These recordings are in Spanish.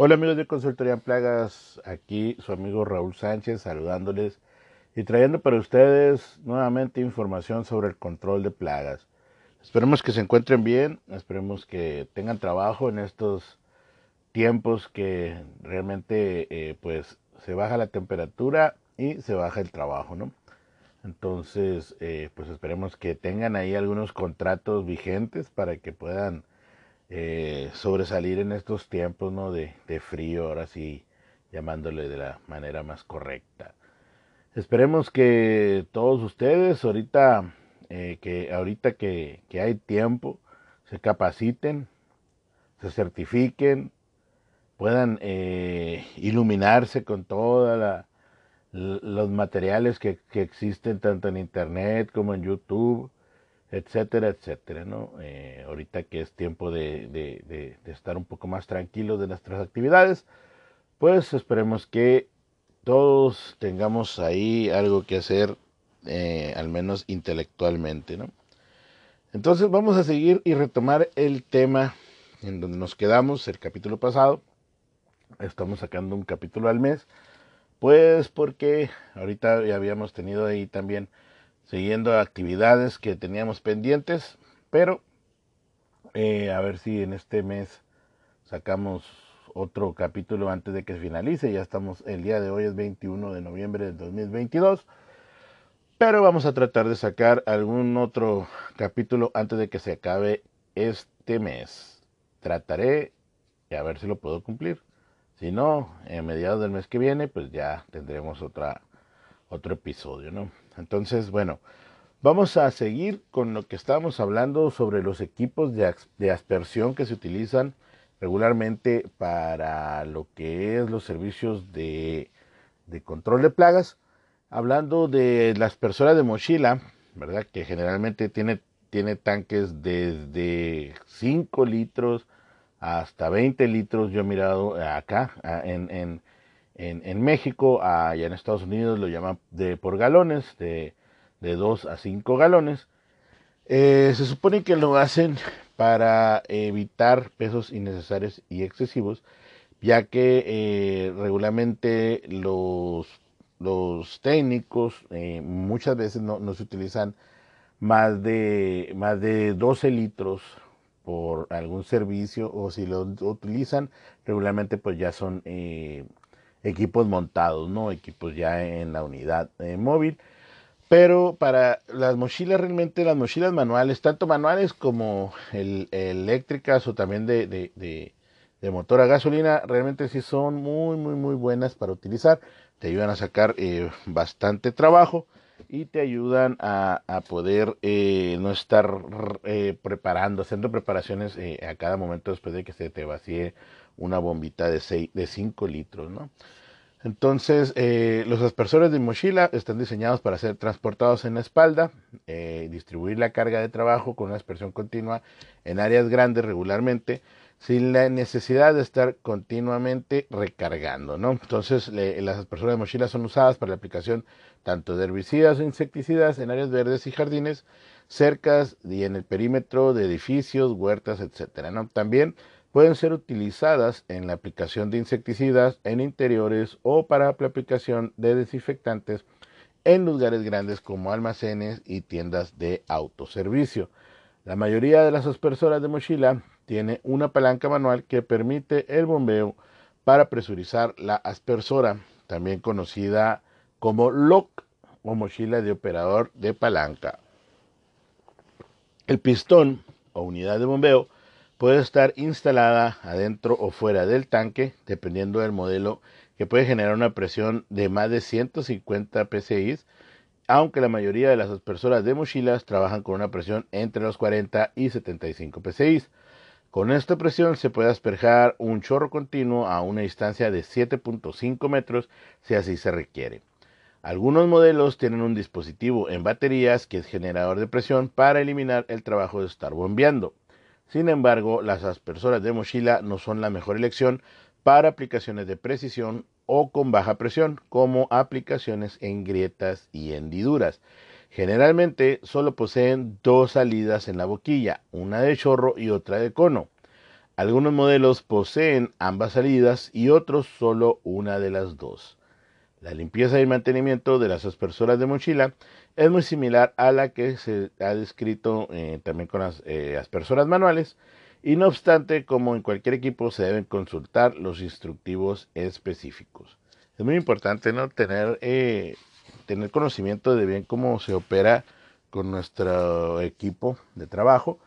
Hola amigos de Consultoría Plagas, aquí su amigo Raúl Sánchez saludándoles y trayendo para ustedes nuevamente información sobre el control de plagas. Esperemos que se encuentren bien, esperemos que tengan trabajo en estos tiempos que realmente eh, pues se baja la temperatura y se baja el trabajo, ¿no? Entonces, eh, pues esperemos que tengan ahí algunos contratos vigentes para que puedan eh, sobresalir en estos tiempos ¿no? de, frío, ahora sí llamándole de la manera más correcta. Esperemos que todos ustedes ahorita, eh, que ahorita que, hay tiempo, se capaciten, se certifiquen, puedan eh, iluminarse con todos los materiales que, que, existen tanto en internet como en YouTube, etcétera, etcétera, ¿no? Eh, ahorita que es tiempo de, estar un poco más tranquilos de nuestras actividades, pues esperemos que todos tengamos ahí algo que hacer, eh, al menos intelectualmente, ¿no? Entonces vamos a seguir y retomar el tema en donde nos quedamos el capítulo pasado. Estamos sacando un capítulo al mes, pues porque ahorita ya habíamos tenido ahí también siguiendo actividades que teníamos pendientes, pero eh, a ver si en este mes sacamos otro capítulo antes de que finalice. Ya estamos, el día de hoy es 21 de noviembre del 2022. Pero vamos a tratar de sacar algún otro capítulo antes de que se acabe este mes. Trataré y a ver si lo puedo cumplir. Si no, en mediados del mes que viene, pues ya tendremos otra, otro episodio, ¿no? Entonces, bueno, vamos a seguir con lo que estábamos hablando sobre los equipos de, aspersión que se utilizan regularmente para lo que es los servicios de, control de plagas. Hablando de las personas de mochila, ¿verdad? Que generalmente tiene, tiene tanques desde 5 litros hasta 20 litros. Yo he mirado acá en, en en, México, allá en Estados Unidos lo llaman de por galones, de, de 2 a 5 galones. Eh, se supone que lo hacen para evitar pesos innecesarios y excesivos, ya que eh, regularmente los, los técnicos eh, muchas veces no, no, se utilizan más de, más de 12 litros por algún servicio o si lo utilizan regularmente pues ya son equipos montados, ¿no? Equipos ya en la unidad eh, móvil. Pero para las mochilas, realmente las mochilas manuales, tanto manuales como eléctricas o también de, de, motor a gasolina, realmente sí son muy, muy, muy buenas para utilizar. Te ayudan a sacar eh, bastante trabajo y te ayudan a, a poder eh, no estar preparando, haciendo preparaciones a cada momento después de que se te vacíe una bombita de, 6, de 5 litros, ¿no? Entonces, eh, los aspersores de mochila están diseñados para ser transportados en la espalda, eh, distribuir la carga de trabajo con una aspersión continua en áreas grandes regularmente, sin la necesidad de estar continuamente recargando, ¿no? Entonces, las aspersoras de mochila son usadas para la aplicación tanto de herbicidas o insecticidas en áreas verdes y jardines, cercas y en el perímetro de edificios, huertas, etcétera, ¿no? También pueden ser utilizadas en la aplicación de insecticidas en interiores o para la aplicación de desinfectantes en lugares grandes como almacenes y tiendas de autoservicio. La mayoría de las aspersoras de mochila tiene una palanca manual que permite el bombeo para presurizar la aspersora, también conocida como lock o mochila de operador de palanca. El pistón o unidad de bombeo puede estar instalada adentro o fuera del tanque, dependiendo del modelo, que puede generar una presión de más de 150 psi, aunque la mayoría de las aspersoras de mochilas trabajan con una presión entre los 40 y 75 psi. Con esta presión se puede asperjar un chorro continuo a una distancia de 7.5 metros si así se requiere. Algunos modelos tienen un dispositivo en baterías que es generador de presión para eliminar el trabajo de estar bombeando. Sin embargo, las aspersoras de mochila no son la mejor elección para aplicaciones de precisión o con baja presión, como aplicaciones en grietas y hendiduras. Generalmente solo poseen dos salidas en la boquilla, una de chorro y otra de cono. Algunos modelos poseen ambas salidas y otros solo una de las dos. La limpieza y mantenimiento de las aspersoras de mochila es muy similar a la que se ha descrito eh, también con las eh, aspersoras manuales y no obstante, como en cualquier equipo, se deben consultar los instructivos específicos. Es muy importante ¿no? tener, eh, tener conocimiento de bien cómo se opera con nuestro equipo de trabajo,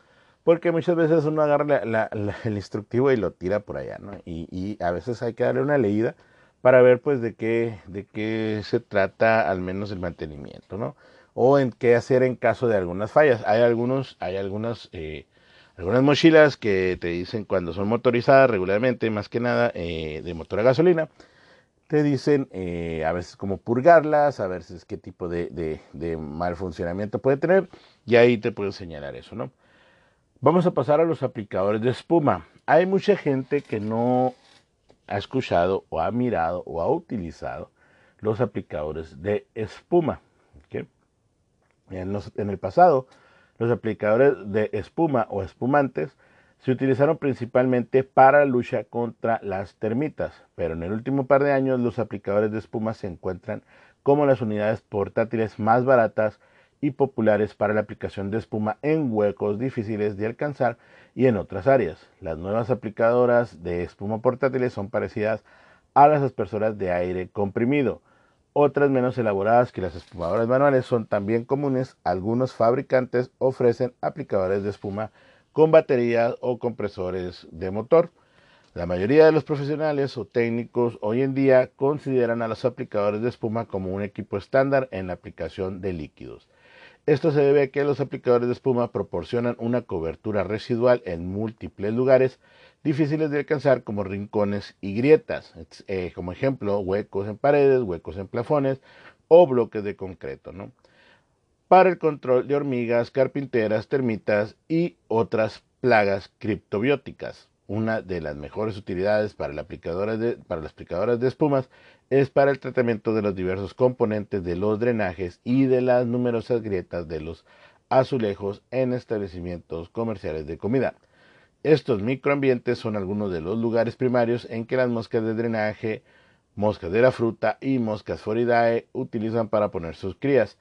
porque muchas veces uno agarra el instructivo y lo tira por allá. Y, y a veces hay que darle una leída para ver pues de qué, de qué se trata al menos el mantenimiento, ¿no? O en qué hacer en caso de algunas fallas. Hay algunos, hay algunas, eh, algunas mochilas que te dicen cuando son motorizadas regularmente, más que nada eh, de motor a gasolina, te dicen eh, a veces cómo purgarlas, a veces qué tipo de, de, de, mal funcionamiento puede tener, y ahí te puedo señalar eso, ¿no? Vamos a pasar a los aplicadores de espuma. Hay mucha gente que no ha escuchado o ha mirado o ha utilizado los aplicadores de espuma. En, el pasado, los aplicadores de espuma o espumantes se utilizaron principalmente para lucha contra las termitas, pero en el último par de años los aplicadores de espuma se encuentran como las unidades portátiles más baratas y populares para la aplicación de espuma en huecos difíciles de alcanzar y en otras áreas. Las nuevas aplicadoras de espuma portátiles son parecidas a las aspersoras de aire comprimido. Otras menos elaboradas que las espumadoras manuales son también comunes. Algunos fabricantes ofrecen aplicadores de espuma con baterías o compresores de motor. La mayoría de los profesionales o técnicos hoy en día consideran a los aplicadores de espuma como un equipo estándar en la aplicación de líquidos. Esto se debe a que los aplicadores de espuma proporcionan una cobertura residual en múltiples lugares difíciles de alcanzar como rincones y grietas, eh, como ejemplo huecos en paredes, huecos en plafones o bloques de concreto, para el control de hormigas, carpinteras, termitas y otras plagas criptobióticas. Una de las mejores utilidades para, la aplicadora de, las aplicadoras de espumas es para el tratamiento de los diversos componentes de los drenajes y de las numerosas grietas de los azulejos en establecimientos comerciales de comida. Estos microambientes son algunos de los lugares primarios en que las moscas de drenaje, moscas de la fruta y moscas foridae utilizan para poner sus crías.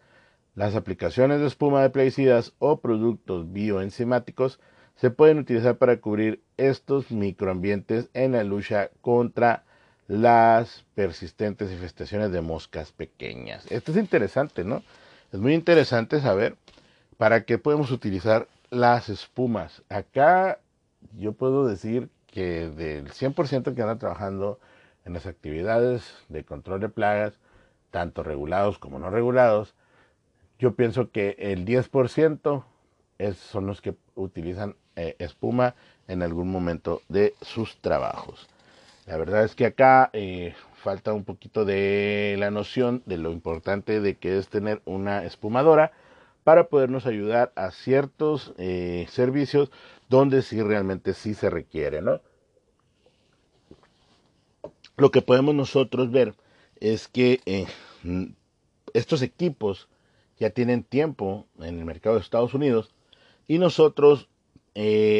Las aplicaciones de espuma de plaguicidas o productos bioenzimáticos se pueden utilizar para cubrir estos microambientes en la lucha contra las persistentes infestaciones de moscas pequeñas. Esto es interesante, ¿no? Es muy interesante saber para qué podemos utilizar las espumas. Acá yo puedo decir que del 100% que anda trabajando en las actividades de control de plagas, tanto regulados como no regulados, yo pienso que el 10% son los que utilizan eh, espuma en algún momento de sus trabajos. La verdad es que acá eh, falta un poquito de la noción de lo importante de que es tener una espumadora para podernos ayudar a ciertos eh, servicios donde sí realmente sí se requiere, ¿no? Lo que podemos nosotros ver es que estos equipos ya tienen tiempo en el mercado de Estados Unidos y nosotros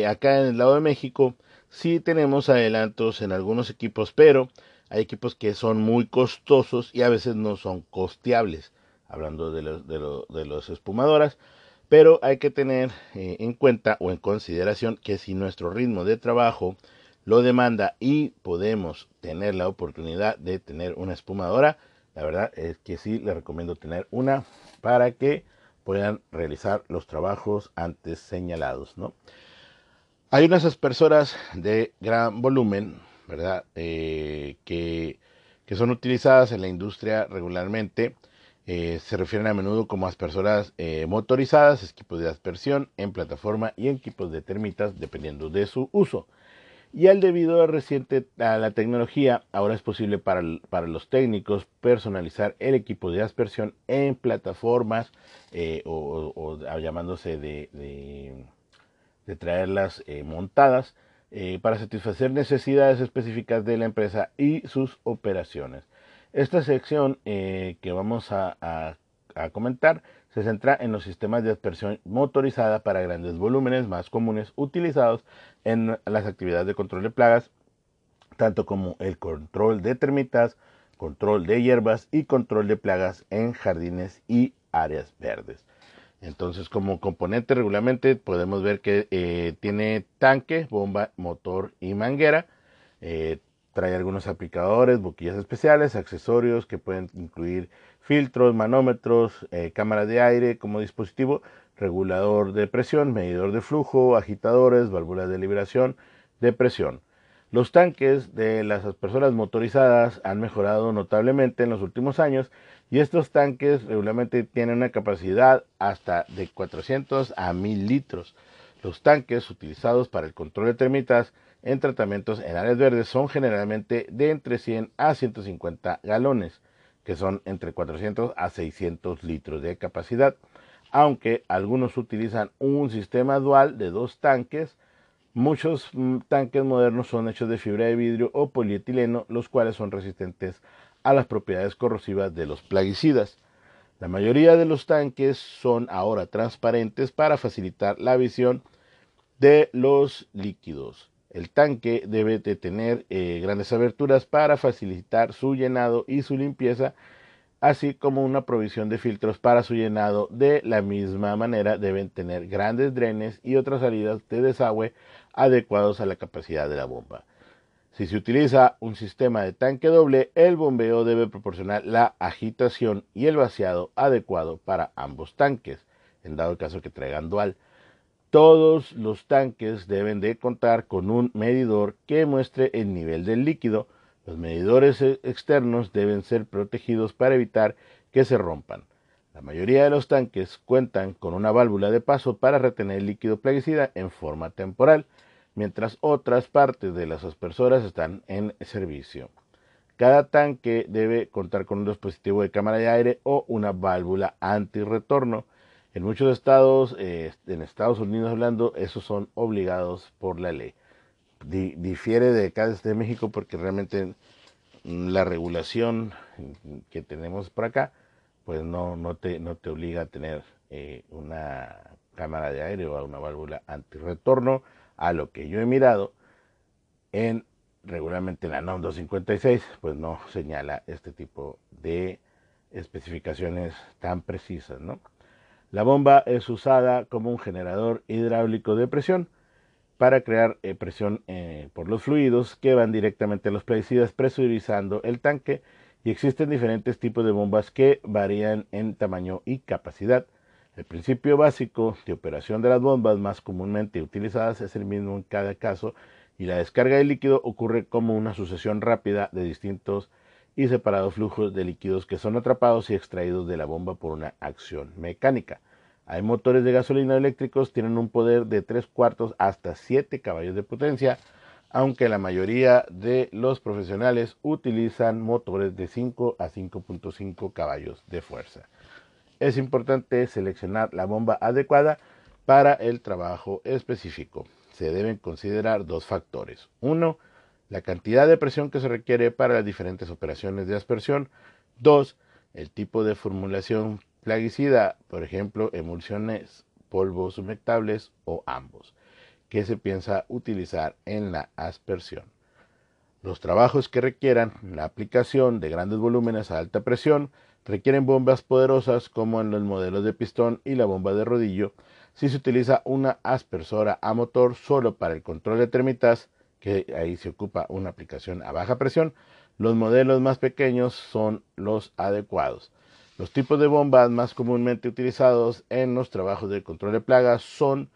acá en el lado de México Sí tenemos adelantos en algunos equipos, pero hay equipos que son muy costosos y a veces no son costeables, hablando de los, de, los espumadoras, pero hay que tener eh, en cuenta o en consideración que si nuestro ritmo de trabajo lo demanda y podemos tener la oportunidad de tener una espumadora, la verdad es que sí le recomiendo tener una para que puedan realizar los trabajos antes señalados, ¿no? Hay unas aspersoras de gran volumen, ¿verdad? Eh, que, que, son utilizadas en la industria regularmente. Eh, se refieren a menudo como aspersoras eh, motorizadas, equipos de aspersión en plataforma y equipos de termitas, dependiendo de su uso. Y al debido a reciente a la tecnología, ahora es posible para, para, los técnicos personalizar el equipo de aspersión en plataformas o, o, llamándose de, traerlas eh, montadas eh, para satisfacer necesidades específicas de la empresa y sus operaciones. Esta sección eh, que vamos a, comentar se centra en los sistemas de aspersión motorizada para grandes volúmenes más comunes utilizados en las actividades de control de plagas, tanto como el control de termitas, control de hierbas y control de plagas en jardines y áreas verdes. Entonces, como componente regularmente podemos ver que eh, tiene tanque, bomba, motor y manguera. Eh, trae algunos aplicadores, boquillas especiales, accesorios que pueden incluir filtros, manómetros, eh, cámaras de aire como dispositivo, regulador de presión, medidor de flujo, agitadores, válvulas de liberación de presión. Los tanques de las aspersoras motorizadas han mejorado notablemente en los últimos años y estos tanques regularmente tienen una capacidad hasta de 400 a 1000 litros. Los tanques utilizados para el control de termitas en tratamientos en áreas verdes son generalmente de entre 100 a 150 galones, que son entre 400 a 600 litros de capacidad, aunque algunos utilizan un sistema dual de dos tanques Muchos mm, tanques modernos son hechos de fibra de vidrio o polietileno, los cuales son resistentes a las propiedades corrosivas de los plaguicidas. La mayoría de los tanques son ahora transparentes para facilitar la visión de los líquidos. El tanque debe de tener eh, grandes aberturas para facilitar su llenado y su limpieza, así como una provisión de filtros para su llenado. De la misma manera deben tener grandes drenes y otras salidas de desagüe adecuados a la capacidad de la bomba. Si se utiliza un sistema de tanque doble, el bombeo debe proporcionar la agitación y el vaciado adecuado para ambos tanques, en dado caso que traigan dual. Todos los tanques deben de contar con un medidor que muestre el nivel del líquido. Los medidores e-, externos deben ser protegidos para evitar que se rompan. La mayoría de los tanques cuentan con una válvula de paso para retener el líquido plaguicida en forma temporal mientras otras partes de las aspersoras están en servicio. Cada tanque debe contar con un dispositivo de cámara de aire o una válvula antirretorno. En muchos estados, eh, en Estados Unidos hablando, esos son obligados por la ley. difiere de cada de México porque realmente la regulación que tenemos por acá, pues no, no, te, no te obliga a tener eh, una cámara de aire o una válvula antirretorno a lo que yo he mirado en regularmente la NOM 256, pues no señala este tipo de especificaciones tan precisas, ¿no? La bomba es usada como un generador hidráulico de presión para crear eh, presión eh, por los fluidos que van directamente a los plaguicidas presurizando el tanque y existen diferentes tipos de bombas que varían en tamaño y capacidad. El principio básico de operación de las bombas más comúnmente utilizadas es el mismo en cada caso y la descarga de líquido ocurre como una sucesión rápida de distintos y separados flujos de líquidos que son atrapados y extraídos de la bomba por una acción mecánica. Hay motores de gasolina eléctricos, tienen un poder de 3 cuartos hasta 7 caballos de potencia, aunque la mayoría de los profesionales utilizan motores de 5 a 5.5 caballos de fuerza es importante seleccionar la bomba adecuada para el trabajo específico. Se deben considerar dos factores. Uno, la cantidad de presión que se requiere para las diferentes operaciones de aspersión. Dos, el tipo de formulación plaguicida, por ejemplo, emulsiones, polvos humectables o ambos, que se piensa utilizar en la aspersión. Los trabajos que requieran la aplicación de grandes volúmenes a alta presión Requieren bombas poderosas como en los modelos de pistón y la bomba de rodillo. Si se utiliza una aspersora a motor solo para el control de termitas, que ahí se ocupa una aplicación a baja presión, los modelos más pequeños son los adecuados. Los tipos de bombas más comúnmente utilizados en los trabajos de control de plagas son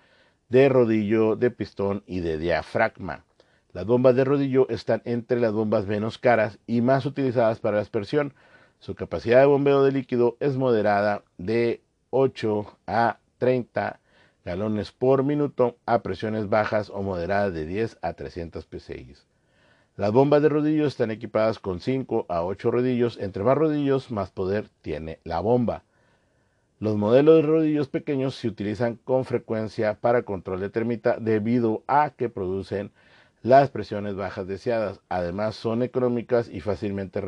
de rodillo, de pistón y de diafragma. Las bombas de rodillo están entre las bombas menos caras y más utilizadas para la aspersión, su capacidad de bombeo de líquido es moderada de 8 a 30 galones por minuto a presiones bajas o moderadas de 10 a 300 psi. Las bombas de rodillos están equipadas con 5 a 8 rodillos. Entre más rodillos, más poder tiene la bomba. Los modelos de rodillos pequeños se utilizan con frecuencia para control de termita debido a que producen las presiones bajas deseadas. Además, son económicas y fácilmente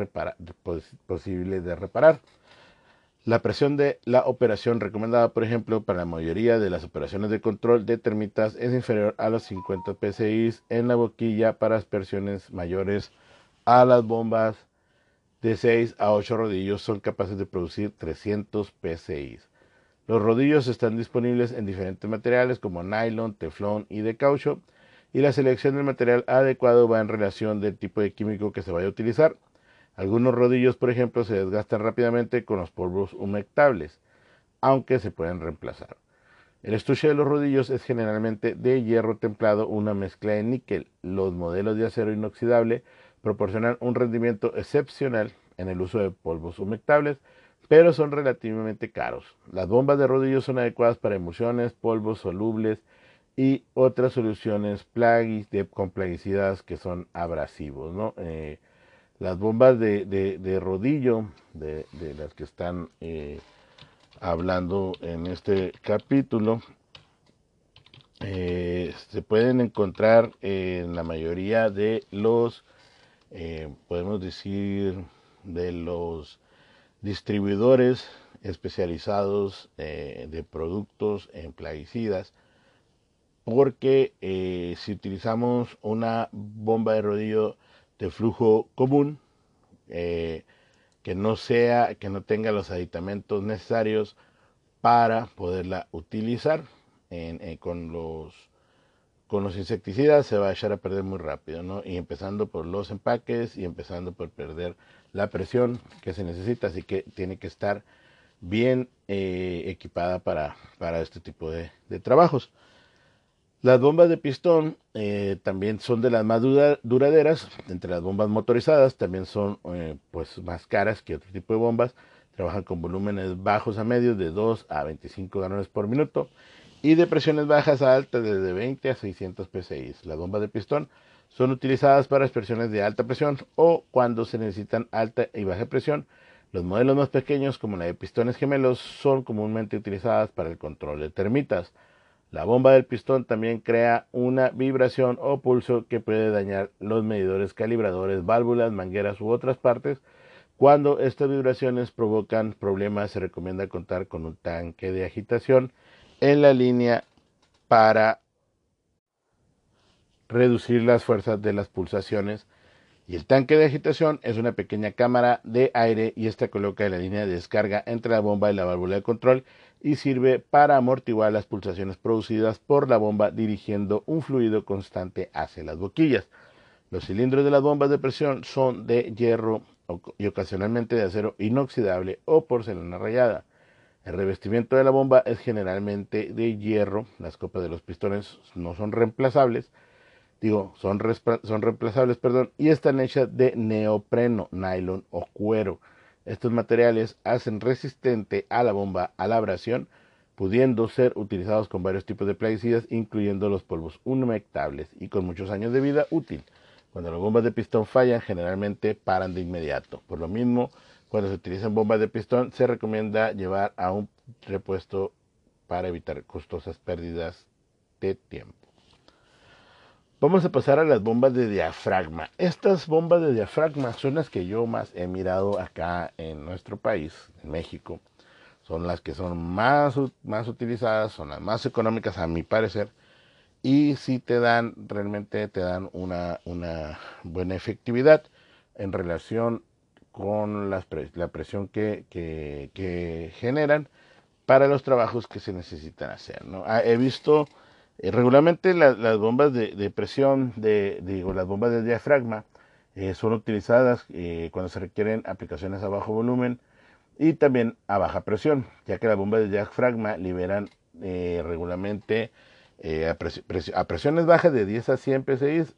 posibles de reparar. La presión de la operación recomendada, por ejemplo, para la mayoría de las operaciones de control de termitas es inferior a los 50 psi en la boquilla para aspersiones mayores a las bombas de 6 a 8 rodillos son capaces de producir 300 psi. Los rodillos están disponibles en diferentes materiales como nylon, teflón y de caucho y la selección del material adecuado va en relación del tipo de químico que se vaya a utilizar. Algunos rodillos, por ejemplo, se desgastan rápidamente con los polvos humectables, aunque se pueden reemplazar. El estuche de los rodillos es generalmente de hierro templado, una mezcla de níquel. Los modelos de acero inoxidable proporcionan un rendimiento excepcional en el uso de polvos humectables, pero son relativamente caros. Las bombas de rodillos son adecuadas para emulsiones, polvos solubles y otras soluciones de, con plaguicidas que son abrasivos. ¿no? Eh, las bombas de, rodillo, de, las que están eh, hablando en este capítulo, eh, se pueden encontrar en la mayoría de los, eh, podemos decir, de los distribuidores especializados de productos en plaguicidas, porque si utilizamos una bomba de rodillo de flujo común, eh, que no sea, que no tenga los aditamentos necesarios para poderla utilizar eh, con los con los insecticidas se va a echar a perder muy rápido, ¿no? Y empezando por los empaques y empezando por perder la presión que se necesita, así que tiene que estar bien eh, equipada para, para este tipo de trabajos. Las bombas de pistón eh, también son de las más duraderas, entre las bombas motorizadas también son eh, pues más caras que otro tipo de bombas, trabajan con volúmenes bajos a medios de 2 a 25 galones por minuto y de presiones bajas a altas desde 20 a 600 psi. Las bombas de pistón son utilizadas para expresiones de alta presión o cuando se necesitan alta y baja presión. Los modelos más pequeños, como la de pistones gemelos, son comúnmente utilizadas para el control de termitas. La bomba del pistón también crea una vibración o pulso que puede dañar los medidores calibradores, válvulas, mangueras u otras partes. Cuando estas vibraciones provocan problemas, se recomienda contar con un tanque de agitación en la línea para reducir las fuerzas de las pulsaciones. Y el tanque de agitación es una pequeña cámara de aire y esta coloca la línea de descarga entre la bomba y la válvula de control y sirve para amortiguar las pulsaciones producidas por la bomba dirigiendo un fluido constante hacia las boquillas. Los cilindros de las bombas de presión son de hierro y ocasionalmente de acero inoxidable o porcelana rayada. El revestimiento de la bomba es generalmente de hierro, las copas de los pistones no son reemplazables, digo, son, son reemplazables, perdón, y están hechas de neopreno, nylon o cuero. Estos materiales hacen resistente a la bomba a la abrasión, pudiendo ser utilizados con varios tipos de plaguicidas, incluyendo los polvos humectables y con muchos años de vida útil. Cuando las bombas de pistón fallan, generalmente paran de inmediato. Por lo mismo, cuando se utilizan bombas de pistón, se recomienda llevar a un repuesto para evitar costosas pérdidas de tiempo. Vamos a pasar a las bombas de diafragma. Estas bombas de diafragma son las que yo más he mirado acá en nuestro país, en México. Son las que son más, más utilizadas, son las más económicas a mi parecer. Y sí te dan, realmente te dan una, una buena efectividad en relación con la presión que, que, generan para los trabajos que se necesitan hacer. ¿no? Ah, he visto eh, regularmente las bombas de, presión, digo, las bombas de diafragma, eh, son utilizadas eh, cuando se requieren aplicaciones a bajo volumen y también a baja presión, ya que las bombas de diafragma liberan regularmente a, presiones bajas de 10 a 100 psi,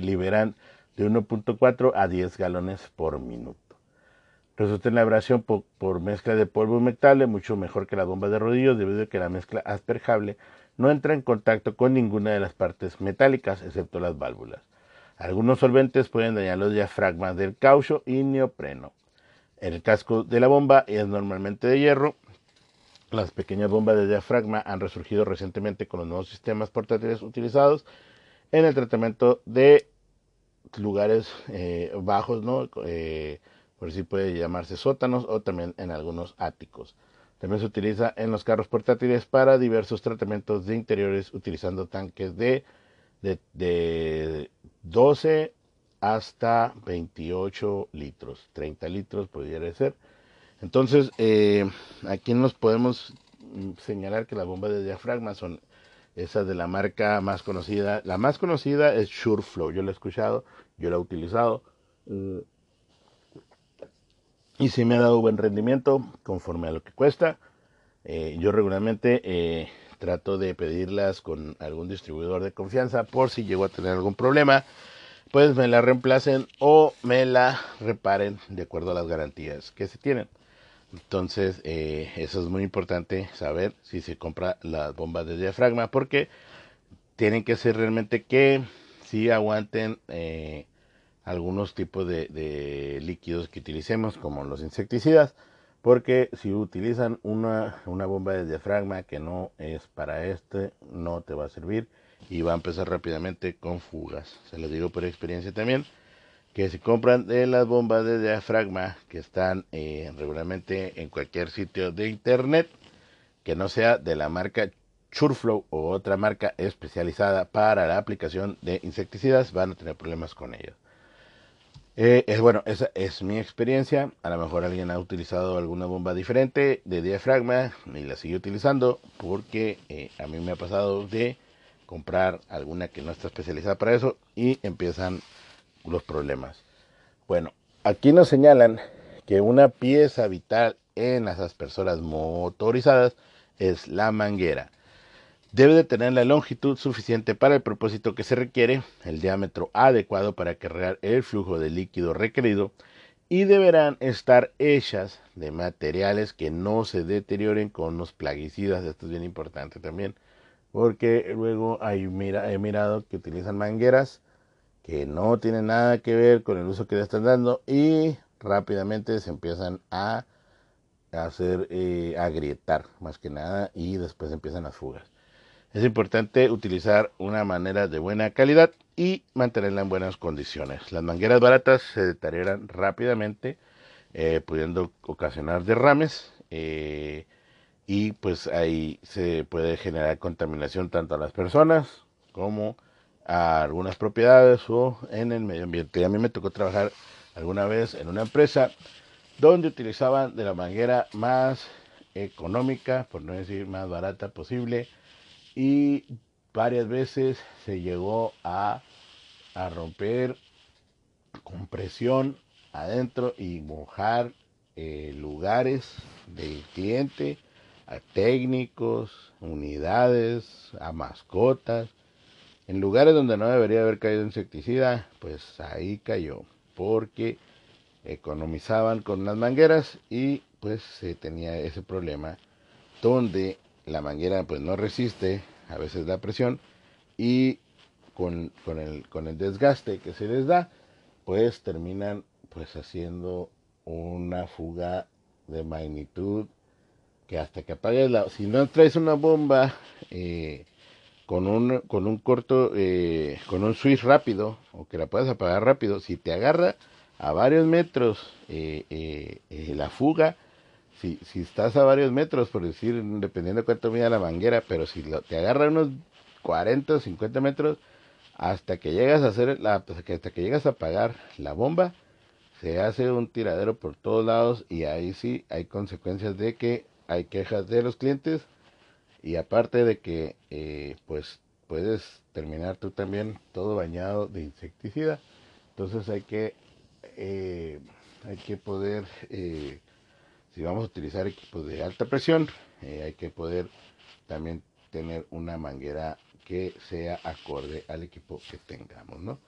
liberan de 1.4 a 10 galones por minuto. Resulta en la abrasión por, mezcla de polvo humectable mucho mejor que la bomba de rodillos debido a que la mezcla asperjable no entra en contacto con ninguna de las partes metálicas excepto las válvulas. Algunos solventes pueden dañar los diafragmas del caucho y neopreno. El casco de la bomba es normalmente de hierro. Las pequeñas bombas de diafragma han resurgido recientemente con los nuevos sistemas portátiles utilizados en el tratamiento de lugares eh, bajos, ¿no? Eh, por si puede llamarse sótanos o también en algunos áticos. También se utiliza en los carros portátiles para diversos tratamientos de interiores utilizando tanques de, de, 12 hasta 28 litros, 30 litros podría ser. Entonces, eh, aquí nos podemos señalar que las bombas de diafragma son esas de la marca más conocida. La más conocida es SureFlow. Yo la he escuchado, yo la he utilizado. Eh, y sí me ha dado buen rendimiento conforme a lo que cuesta. Eh, yo regularmente eh, trato de pedirlas con algún distribuidor de confianza por si llego a tener algún problema, pues me la reemplacen o me la reparen de acuerdo a las garantías que se tienen. Entonces, eh, eso es muy importante saber si se compra las bombas de diafragma porque tienen que ser realmente que si aguanten algunos tipos de, líquidos que utilicemos, como los insecticidas, porque si utilizan una, una, bomba de diafragma que no es para este, no te va a servir y va a empezar rápidamente con fugas. Se lo digo por experiencia también, que si compran de las bombas de diafragma que están eh, regularmente en cualquier sitio de internet, que no sea de la marca Churflow o otra marca especializada para la aplicación de insecticidas, van a tener problemas con ellos. Eh, es, bueno, esa es mi experiencia. A lo mejor alguien ha utilizado alguna bomba diferente de diafragma y la sigue utilizando porque eh, a mí me ha pasado de comprar alguna que no está especializada para eso y empiezan los problemas. Bueno, aquí nos señalan que una pieza vital en las aspersoras motorizadas es la manguera. Debe de tener la longitud suficiente para el propósito que se requiere, el diámetro adecuado para cargar el flujo de líquido requerido y deberán estar hechas de materiales que no se deterioren con los plaguicidas. Esto es bien importante también, porque luego hay, mira, he mirado que utilizan mangueras que no tienen nada que ver con el uso que le están dando y rápidamente se empiezan a hacer eh, agrietar más que nada y después empiezan las fugas. Es importante utilizar una manera de buena calidad y mantenerla en buenas condiciones. Las mangueras baratas se deterioran rápidamente, eh, pudiendo ocasionar derrames eh, y pues ahí se puede generar contaminación tanto a las personas como a algunas propiedades o en el medio ambiente. A mí me tocó trabajar alguna vez en una empresa donde utilizaban de la manguera más económica, por no decir más barata posible, y varias veces se llegó a, a romper compresión adentro y mojar eh, lugares del cliente, a técnicos, unidades, a mascotas. En lugares donde no debería haber caído insecticida, pues ahí cayó, porque economizaban con las mangueras y pues se tenía ese problema donde la manguera pues no resiste a veces la presión y con, el, con el desgaste que se les da pues terminan pues haciendo una fuga de magnitud que hasta que apagues la si no traes una bomba eh, con un con un corto eh, con un switch rápido o que la puedas apagar rápido si te agarra a varios metros eh, la fuga si, si estás a varios metros, por decir, dependiendo de cuánto mida la manguera, pero si te agarra unos 40 o 50 metros, hasta que llegas a hacer la, hasta hasta que llegas a apagar la bomba, se hace un tiradero por todos lados y ahí sí hay consecuencias de que hay quejas de los clientes y aparte de que eh, pues puedes terminar tú también todo bañado de insecticida. Entonces hay que eh, hay que poder eh, si vamos a utilizar equipos de alta presión, eh, hay que poder también tener una manguera que sea acorde al equipo que tengamos, ¿no?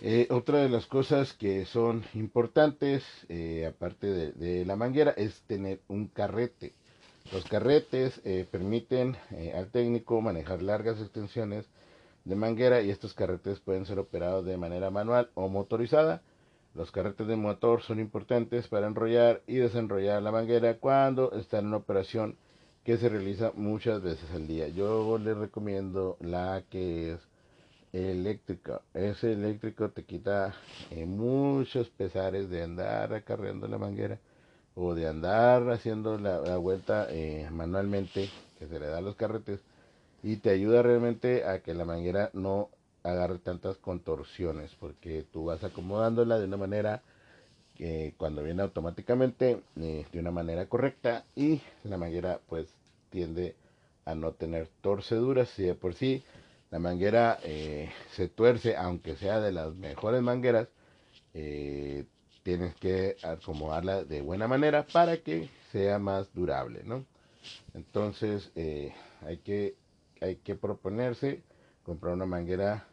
Eh, otra de las cosas que son importantes, eh, aparte de, la manguera, es tener un carrete. Los carretes permiten al técnico manejar largas extensiones de manguera y estos carretes pueden ser operados de manera manual o motorizada los carretes de motor son importantes para enrollar y desenrollar la manguera cuando está en una operación que se realiza muchas veces al día. Yo les recomiendo la que es eléctrico. Ese eléctrico te quita eh, muchos pesares de andar acarreando la manguera o de andar haciendo la, vuelta eh, manualmente que se le da a los carretes y te ayuda realmente a que la manguera no agarre tantas contorsiones porque tú vas acomodándola de una manera que cuando viene automáticamente eh, de una manera correcta y la manguera pues tiende a no tener torceduras. Si de por sí la manguera eh, se tuerce aunque sea de las mejores mangueras eh, tienes que acomodarla de buena manera para que sea más durable no entonces hay que hay que proponerse comprar una manguera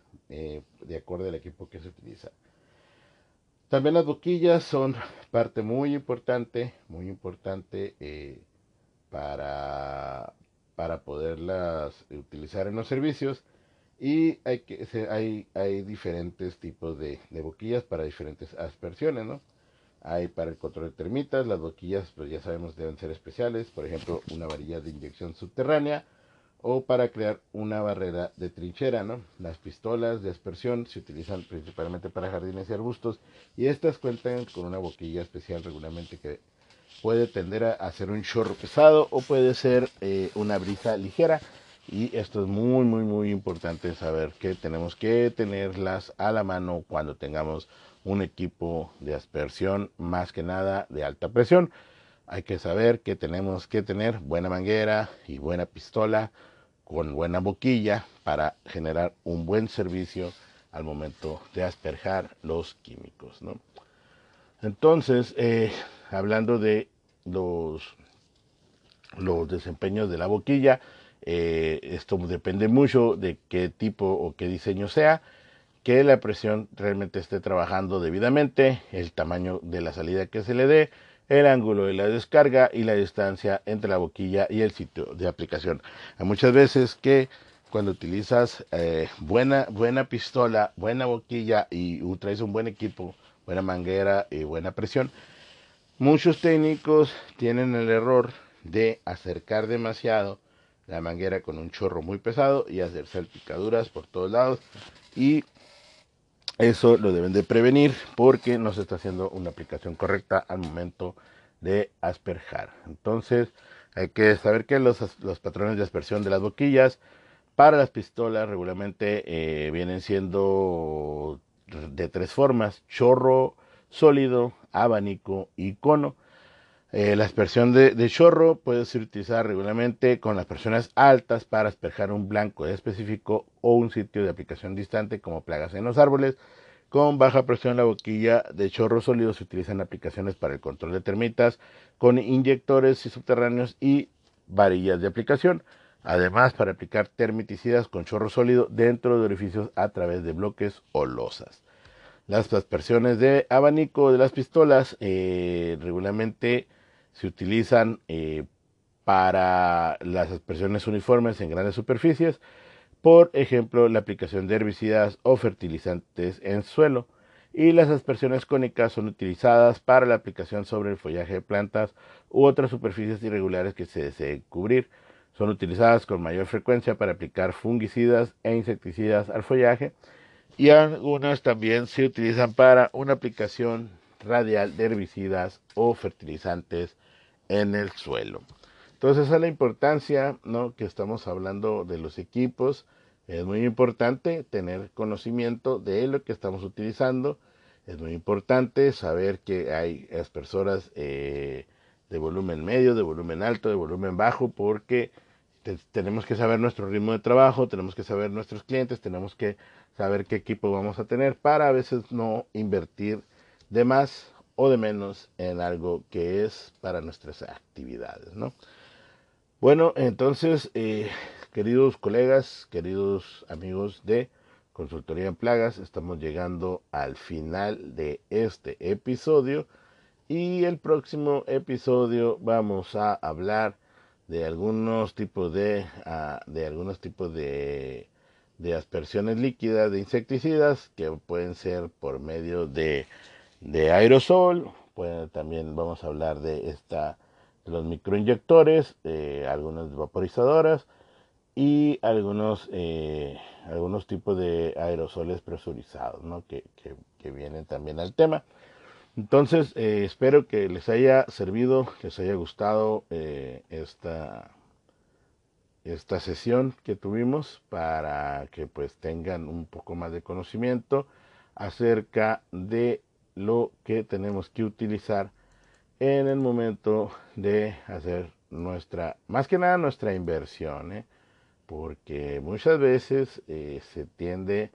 de acuerdo al equipo que se utiliza también las boquillas son parte muy importante, muy importante eh, para, para poderlas utilizar en los servicios. Y hay, que, hay diferentes tipos de, de, boquillas para diferentes aspersiones, ¿no? Hay para el control de termitas, las boquillas, pues ya sabemos, deben ser especiales. Por ejemplo, una varilla de inyección subterránea o para crear una barrera de trinchera, ¿no? Las pistolas de aspersión se utilizan principalmente para jardines y arbustos y estas cuentan con una boquilla especial regularmente que puede tender a hacer un chorro pesado o puede ser eh, una brisa ligera y esto es muy muy muy importante saber que tenemos que tenerlas a la mano cuando tengamos un equipo de aspersión más que nada de alta presión hay que saber que tenemos que tener buena manguera y buena pistola con buena boquilla para generar un buen servicio al momento de asperjar los químicos. ¿no? Entonces, eh, hablando de los, los desempeños de la boquilla, eh, esto depende mucho de qué tipo o qué diseño sea, que la presión realmente esté trabajando debidamente, el tamaño de la salida que se le dé, el ángulo de la descarga y la distancia entre la boquilla y el sitio de aplicación. Hay muchas veces que cuando utilizas eh, buena, buena pistola, buena boquilla y traes un buen equipo, buena manguera y buena presión, muchos técnicos tienen el error de acercar demasiado la manguera con un chorro muy pesado y hacer salpicaduras por todos lados y eso lo deben de prevenir porque no se está haciendo una aplicación correcta al momento de asperjar. Entonces hay que saber que los, patrones de aspersión de las boquillas para las pistolas regularmente eh, vienen siendo de tres formas, chorro, sólido, abanico y cono. Eh, la aspersión de, chorro puede ser utilizada regularmente con las presiones altas para asperjar un blanco específico o un sitio de aplicación distante como plagas en los árboles. Con baja presión la boquilla de chorro sólido se utilizan aplicaciones para el control de termitas con inyectores y subterráneos y varillas de aplicación. Además, para aplicar termiticidas con chorro sólido dentro de orificios a través de bloques o losas. Las aspersiones de abanico de las pistolas eh, regularmente se utilizan eh, para las aspersiones uniformes en grandes superficies, por ejemplo, la aplicación de herbicidas o fertilizantes en suelo, y las aspersiones cónicas son utilizadas para la aplicación sobre el follaje de plantas u otras superficies irregulares que se deseen cubrir. Son utilizadas con mayor frecuencia para aplicar fungicidas e insecticidas al follaje y algunas también se utilizan para una aplicación radial de herbicidas o fertilizantes en el suelo. Entonces, esa es la importancia, ¿no? Que estamos hablando de los equipos. Es muy importante tener conocimiento de lo que estamos utilizando. Es muy importante saber que hay aspersoras eh, de volumen medio, de volumen alto, de volumen bajo, porque tenemos que saber nuestro ritmo de trabajo, tenemos que saber nuestros clientes, tenemos que saber qué equipo vamos a tener para a veces no invertir de más o de menos en algo que es para nuestras actividades, ¿no? Bueno, entonces, eh, queridos colegas, queridos amigos de Consultoría en Plagas, estamos llegando al final de este episodio y el próximo episodio vamos a hablar de algunos tipos de, ah, de algunos tipos de, de aspersiones líquidas de insecticidas que pueden ser por medio de de aerosol, pues también vamos a hablar de esta los microinyectores, algunas vaporizadoras y algunos, eh, algunos tipos de aerosoles presurizados ¿no? que, que, vienen también al tema. Entonces, eh, espero que les haya servido, que les haya gustado eh, esta, esta sesión que tuvimos para que pues tengan un poco más de conocimiento acerca de lo que tenemos que utilizar en el momento de hacer nuestra, más que nada nuestra inversión, ¿eh? porque muchas veces eh, se tiende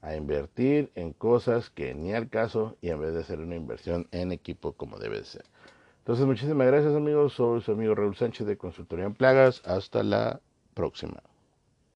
a invertir en cosas que ni al caso y en vez de hacer una inversión en equipo como debe ser. Entonces, muchísimas gracias amigos, soy su amigo Raúl Sánchez de Consultoría en Plagas, hasta la próxima.